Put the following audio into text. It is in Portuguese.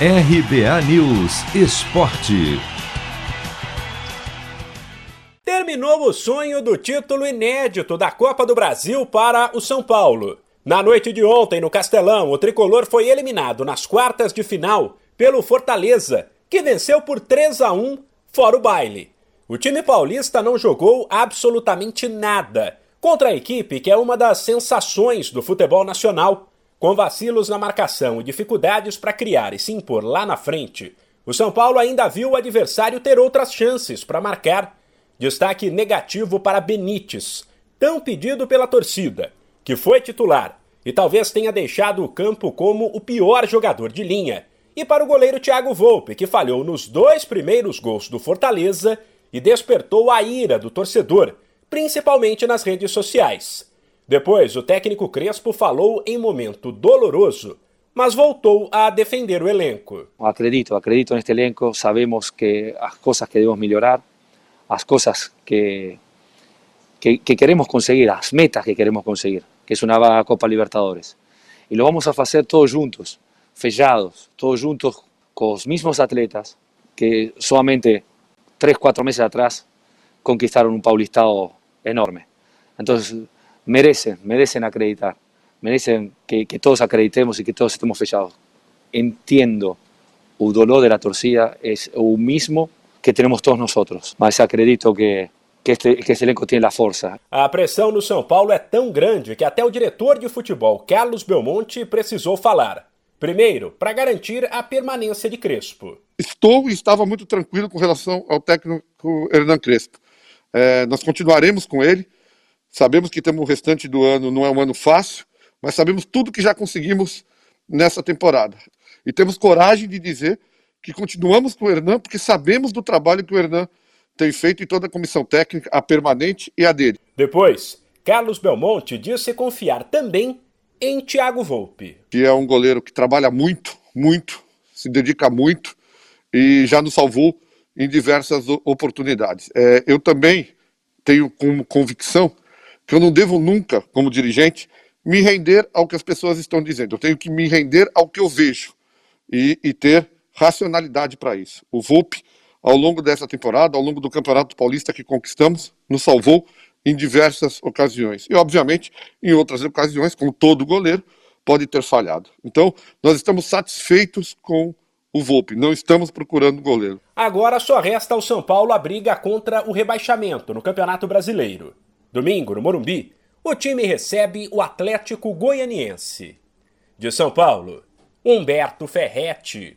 RBA News Esporte. Terminou o sonho do título inédito da Copa do Brasil para o São Paulo. Na noite de ontem, no Castelão, o tricolor foi eliminado nas quartas de final pelo Fortaleza, que venceu por 3 a 1 fora o baile. O time paulista não jogou absolutamente nada contra a equipe que é uma das sensações do futebol nacional. Com vacilos na marcação e dificuldades para criar e se impor lá na frente, o São Paulo ainda viu o adversário ter outras chances para marcar. Destaque negativo para Benítez, tão pedido pela torcida, que foi titular e talvez tenha deixado o campo como o pior jogador de linha. E para o goleiro Thiago Volpe, que falhou nos dois primeiros gols do Fortaleza e despertou a ira do torcedor, principalmente nas redes sociais. Depois, o técnico Crespo falou em momento doloroso, mas voltou a defender o elenco. Acredito, acredito neste elenco, sabemos que as coisas que devemos melhorar, as coisas que, que, que queremos conseguir, as metas que queremos conseguir, que es una Copa Libertadores. Y lo vamos a hacer todos juntos, fechados, todos juntos con los mismos atletas que solamente tres, cuatro meses atrás conquistaron un paulistado enorme. Entonces, merecen, merecen acreditar, merecen que, que todos acreditemos y que todos estemos fechados. Entiendo el dolor de la torcida, es el mismo que tenemos todos nosotros, mas acredito que, que este, que esse elenco tem a força. A pressão no São Paulo é tão grande que até o diretor de futebol, Carlos Belmonte, precisou falar. Primeiro, para garantir a permanência de Crespo. Estou e estava muito tranquilo com relação ao técnico Hernan Crespo. É, nós continuaremos com ele. Sabemos que temos o restante do ano, não é um ano fácil, mas sabemos tudo que já conseguimos nessa temporada. E temos coragem de dizer que continuamos com o Hernan, porque sabemos do trabalho que o Hernan tem feito em toda a comissão técnica, a permanente e a dele. Depois, Carlos Belmonte disse confiar também em Thiago Volpe. Que é um goleiro que trabalha muito, muito, se dedica muito e já nos salvou em diversas oportunidades. É, eu também tenho como convicção que eu não devo nunca, como dirigente, me render ao que as pessoas estão dizendo. Eu tenho que me render ao que eu vejo e, e ter racionalidade para isso. O Volpe ao longo dessa temporada, ao longo do Campeonato Paulista que conquistamos, nos salvou em diversas ocasiões. E, obviamente, em outras ocasiões, como todo goleiro, pode ter falhado. Então, nós estamos satisfeitos com o Volpe, não estamos procurando goleiro. Agora só resta ao São Paulo a briga contra o rebaixamento no Campeonato Brasileiro. Domingo, no Morumbi, o time recebe o Atlético Goianiense. De São Paulo, Humberto Ferretti.